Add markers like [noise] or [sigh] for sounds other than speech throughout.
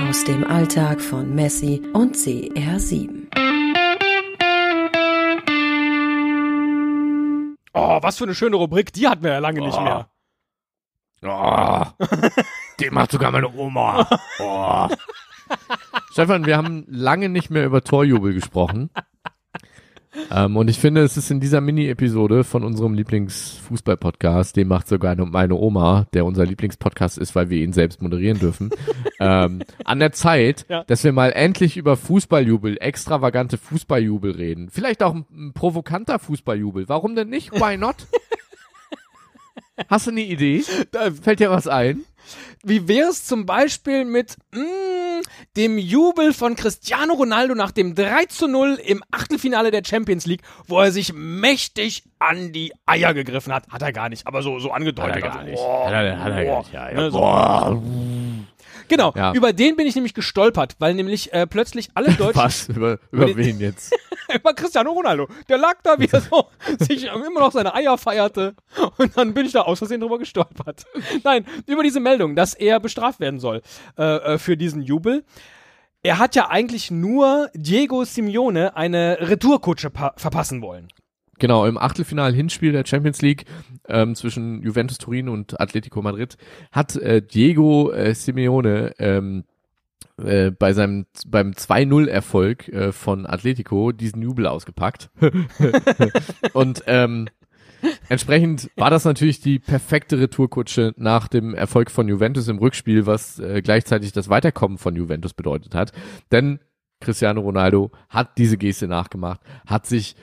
aus dem Alltag von Messi und CR7. Oh, was für eine schöne Rubrik, die hatten wir ja lange nicht mehr. Oh, den macht sogar meine Oma. Oh. [laughs] Stefan, wir haben lange nicht mehr über Torjubel gesprochen. Ähm, und ich finde, es ist in dieser Mini-Episode von unserem Lieblingsfußball-Podcast, den macht sogar meine Oma, der unser Lieblingspodcast ist, weil wir ihn selbst moderieren dürfen, [laughs] ähm, an der Zeit, Ja. dass wir mal endlich über Fußballjubel, extravagante Fußballjubel reden. Vielleicht auch ein, ein provokanter Fußballjubel. Warum denn nicht? Why not? [laughs] Hast du eine Idee? Da fällt dir was ein? Wie wäre es zum Beispiel mit mm, dem Jubel von Cristiano Ronaldo nach dem 3 zu 0 im Achtelfinale der Champions League, wo er sich mächtig an die Eier gegriffen hat? Hat er gar nicht, aber so, so angedeutet. Also, boah, Hat er, hat er gar nicht. Ja, ne, so. Boah. Genau, Ja. über den bin ich nämlich gestolpert, weil nämlich äh, plötzlich alle [laughs] Deutschen Was? Über, über den- wen jetzt? [laughs] über Cristiano Ronaldo. Der lag da, wie er so [laughs] sich immer noch seine Eier feierte. Und dann bin ich da aus Versehen drüber gestolpert. Nein, über diese Meldung, dass er bestraft werden soll äh, äh, für diesen Jubel. Er hat ja eigentlich nur Diego Simeone eine Retourkutsche pa- verpassen wollen. Genau, im Achtelfinal-Hinspiel der Champions League ähm, zwischen Juventus Turin und Atletico Madrid hat äh, Diego äh, Simeone ähm, äh, bei seinem beim 2-0-Erfolg äh, von Atletico diesen Jubel ausgepackt. [laughs] und ähm, entsprechend war das natürlich die perfekte Retourkutsche nach dem Erfolg von Juventus im Rückspiel, was äh, gleichzeitig das Weiterkommen von Juventus bedeutet hat. Denn Cristiano Ronaldo hat diese Geste nachgemacht, hat sich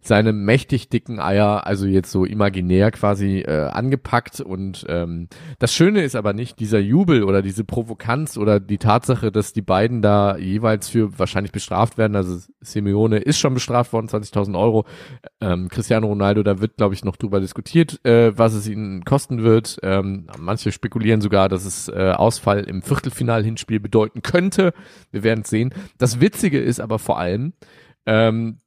seine mächtig dicken Eier, also jetzt so imaginär quasi äh, angepackt und ähm, das Schöne ist aber nicht dieser Jubel oder diese Provokanz oder die Tatsache, dass die beiden da jeweils für wahrscheinlich bestraft werden. Also Simeone ist schon bestraft worden, 20.000 Euro. Ähm, Cristiano Ronaldo, da wird glaube ich noch drüber diskutiert, äh, was es ihnen kosten wird. Ähm, manche spekulieren sogar, dass es äh, Ausfall im Viertelfinal-Hinspiel bedeuten könnte. Wir werden es sehen. Das Witzige ist aber vor allem, ähm,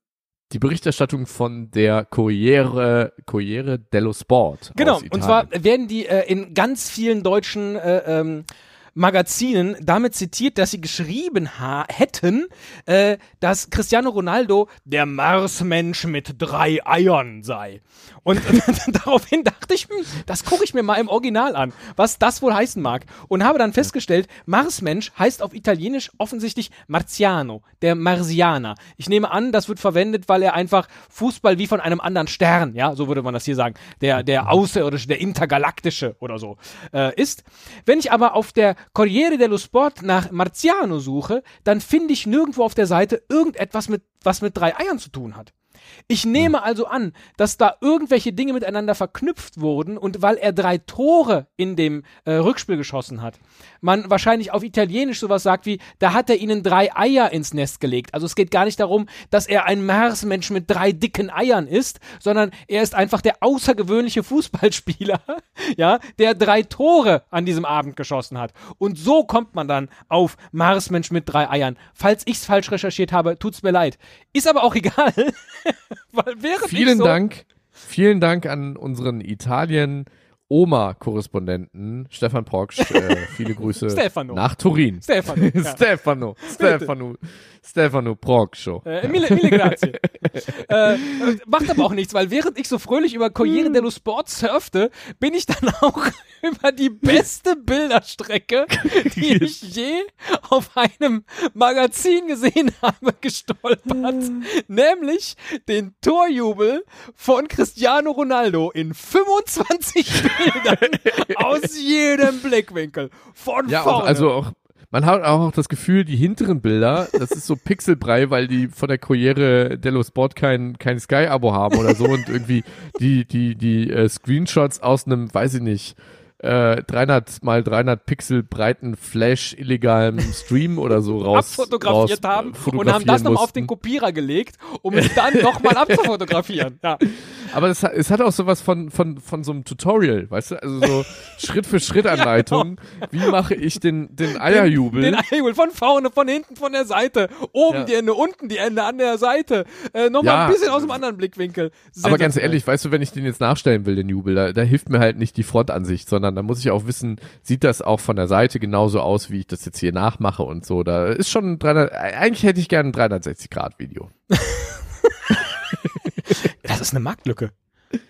die Berichterstattung von der Corriere, Corriere dello Sport. Genau, und zwar werden die äh, in ganz vielen deutschen äh, ähm, Magazinen damit zitiert, dass sie geschrieben hätten, äh, dass Cristiano Ronaldo der Marsmensch mit drei Eiern sei. Und [laughs] daraufhin dachte ich, hm, das gucke ich mir mal im Original an, was das wohl heißen mag. Und habe dann festgestellt, Marsmensch heißt auf Italienisch offensichtlich Marziano, der Marsianer. Ich nehme an, das wird verwendet, weil er einfach Fußball wie von einem anderen Stern, ja, so würde man das hier sagen, der, der außerirdische, der intergalaktische oder so äh, ist. Wenn ich aber auf der Corriere dello Sport nach Marziano suche, dann finde ich nirgendwo auf der Seite irgendetwas mit, was mit drei Eiern zu tun hat. Ich nehme also an, dass da irgendwelche Dinge miteinander verknüpft wurden und weil er drei Tore in dem äh, Rückspiel geschossen hat, man wahrscheinlich auf Italienisch sowas sagt wie, da hat er ihnen drei Eier ins Nest gelegt. Also es geht gar nicht darum, dass er ein Marsmensch mit drei dicken Eiern ist, sondern er ist einfach der außergewöhnliche Fußballspieler, [laughs] ja, der drei Tore an diesem Abend geschossen hat. Und so kommt man dann auf Marsmensch mit drei Eiern. Falls ich's falsch recherchiert habe, tut's mir leid. Ist aber auch [laughs] egal. Weil ich Vielen so, Dank, vielen Dank an unseren Italien Oma-Korrespondenten Stefan Proksch. Äh, [laughs] viele Grüße Stefano. nach Turin. Stefano. Ja. [laughs] Stefano, Stefano, Stefano Proksch. Äh, mille, mille grazie. [laughs] äh, äh, macht aber auch nichts, weil während ich so fröhlich über Corriere Hm. dello Sport surfte, bin ich dann auch über die beste Bilderstrecke, die ich je auf einem Magazin gesehen habe, gestolpert. Hm. Nämlich den Torjubel von Cristiano Ronaldo in 25 Bildern [laughs] aus jedem Blickwinkel. Von Ja, vorne. auch, also auch, man hat auch das Gefühl, die hinteren Bilder, das ist so Pixelbrei, weil die von der Corriere dello Sport kein, kein Sky-Abo haben oder so und irgendwie die, die, die äh, Screenshots aus einem, weiß ich nicht, äh, 300 mal 300 Pixel breiten Flash illegalen Stream oder so raus abfotografiert raus, haben äh, und haben das nochmal auf den. Kopierer gelegt, um es dann nochmal [laughs] abzufotografieren. Ja. Aber es, hat- es hat auch sowas von, von, von so einem Tutorial, weißt du? Also so [laughs] Schritt für Schritt Anleitung. Wie mache ich den, den Eierjubel? Den Eierjubel von vorne, von hinten, von der Seite. Oben Ja. die Ende, unten die Ende, an der Seite. Äh, Nochmal Ja. ein bisschen aus dem anderen Blickwinkel. Aber ganz ehrlich, weißt du, wenn ich den jetzt nachstellen will, den Jubel, da, da hilft mir halt nicht die Frontansicht, sondern da muss ich auch wissen, sieht das auch von der Seite genauso aus, wie ich das jetzt hier nachmache und so. Da ist schon ein 300, eigentlich hätte ich gerne ein 360-Grad-Video. [laughs] Das ist eine Marktlücke.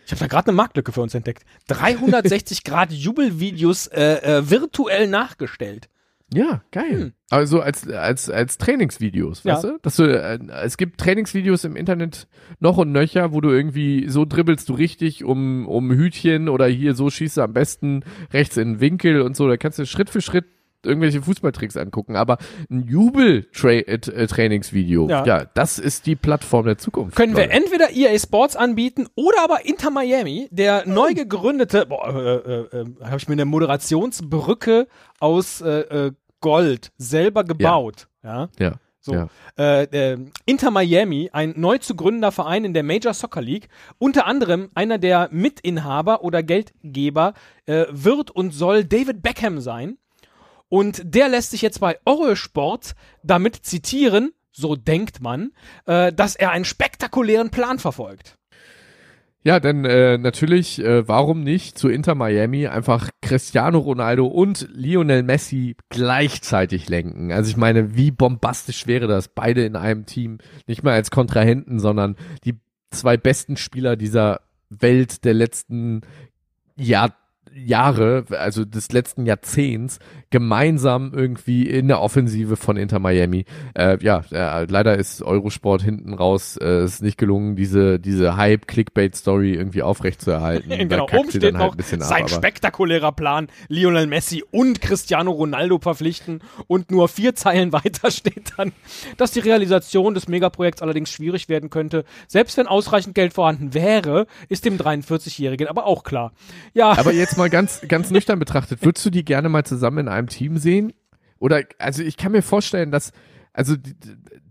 Ich habe da gerade eine Marktlücke für uns entdeckt. 360 [laughs] Grad Jubelvideos äh, äh, virtuell nachgestellt. Ja, geil. Also als, als, als Trainingsvideos, Ja. weißt du? Dass du, äh, es gibt Trainingsvideos im Internet noch und nöcher, wo du irgendwie so dribbelst du richtig um, um Hütchen oder hier so schießt du am besten rechts in den Winkel und so. Da kannst du Schritt für Schritt irgendwelche Fußballtricks angucken. Aber ein Jubel-Trainingsvideo, Ja. ja. das ist die Plattform der Zukunft. Können wir Leute. entweder EA Sports anbieten oder aber Inter Miami, der neu gegründete, boah, äh, äh, äh, habe ich mir eine Moderationsbrücke aus äh, äh, Gold selber gebaut. Ja. Ja. So. Ja. Äh, äh, Inter Miami, ein neu zu gründender Verein in der Major Soccer League, unter anderem einer der Mitinhaber oder Geldgeber äh, wird und soll David Beckham sein. Und der lässt sich jetzt bei Eurosport damit zitieren, so denkt man, äh, dass er einen spektakulären Plan verfolgt. Ja, denn äh, natürlich, äh, warum nicht zu Inter Miami einfach Cristiano Ronaldo und Lionel Messi gleichzeitig lenken? Also ich meine, wie bombastisch wäre das, beide in einem Team, nicht mal als Kontrahenten, sondern die zwei besten Spieler dieser Welt der letzten Jahr Jahre, also des letzten Jahrzehnts, gemeinsam irgendwie in der Offensive von Inter Miami. Äh, ja, äh, leider ist Eurosport hinten raus, äh, ist nicht gelungen, diese, diese Hype-Clickbait-Story irgendwie aufrechtzuerhalten. [laughs] Da genau, kackt oben steht halt noch ab, sein spektakulärer Plan, Lionel Messi und Cristiano Ronaldo verpflichten und nur vier Zeilen [laughs] weiter steht dann, dass die Realisation des Megaprojekts allerdings schwierig werden könnte. Selbst wenn ausreichend Geld vorhanden wäre, ist dem 43-Jährigen aber auch klar. Ja, Aber jetzt mal ganz, ganz nüchtern betrachtet, würdest du die gerne mal zusammen in einem Team sehen? Oder, also ich kann mir vorstellen, dass, also die,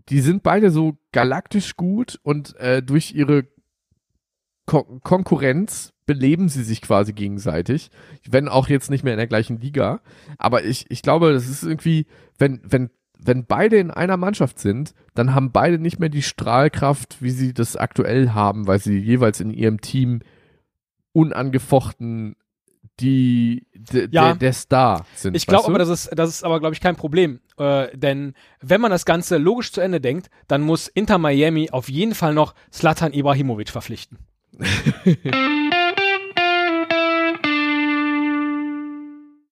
die sind beide so galaktisch gut und äh, durch ihre Kon Konkurrenz beleben sie sich quasi gegenseitig, wenn auch jetzt nicht mehr in der gleichen Liga. Aber ich, ich glaube, das ist irgendwie, wenn, wenn, wenn beide in einer Mannschaft sind, dann haben beide nicht mehr die Strahlkraft, wie sie das aktuell haben, weil sie jeweils in ihrem Team unangefochten die Ja. der, der Star sind. Ich glaube aber, das ist, das ist aber, glaube ich, kein Problem. Äh, denn wenn man das Ganze logisch zu Ende denkt, dann muss Inter Miami auf jeden Fall noch Slatan Ibrahimovic verpflichten. [laughs]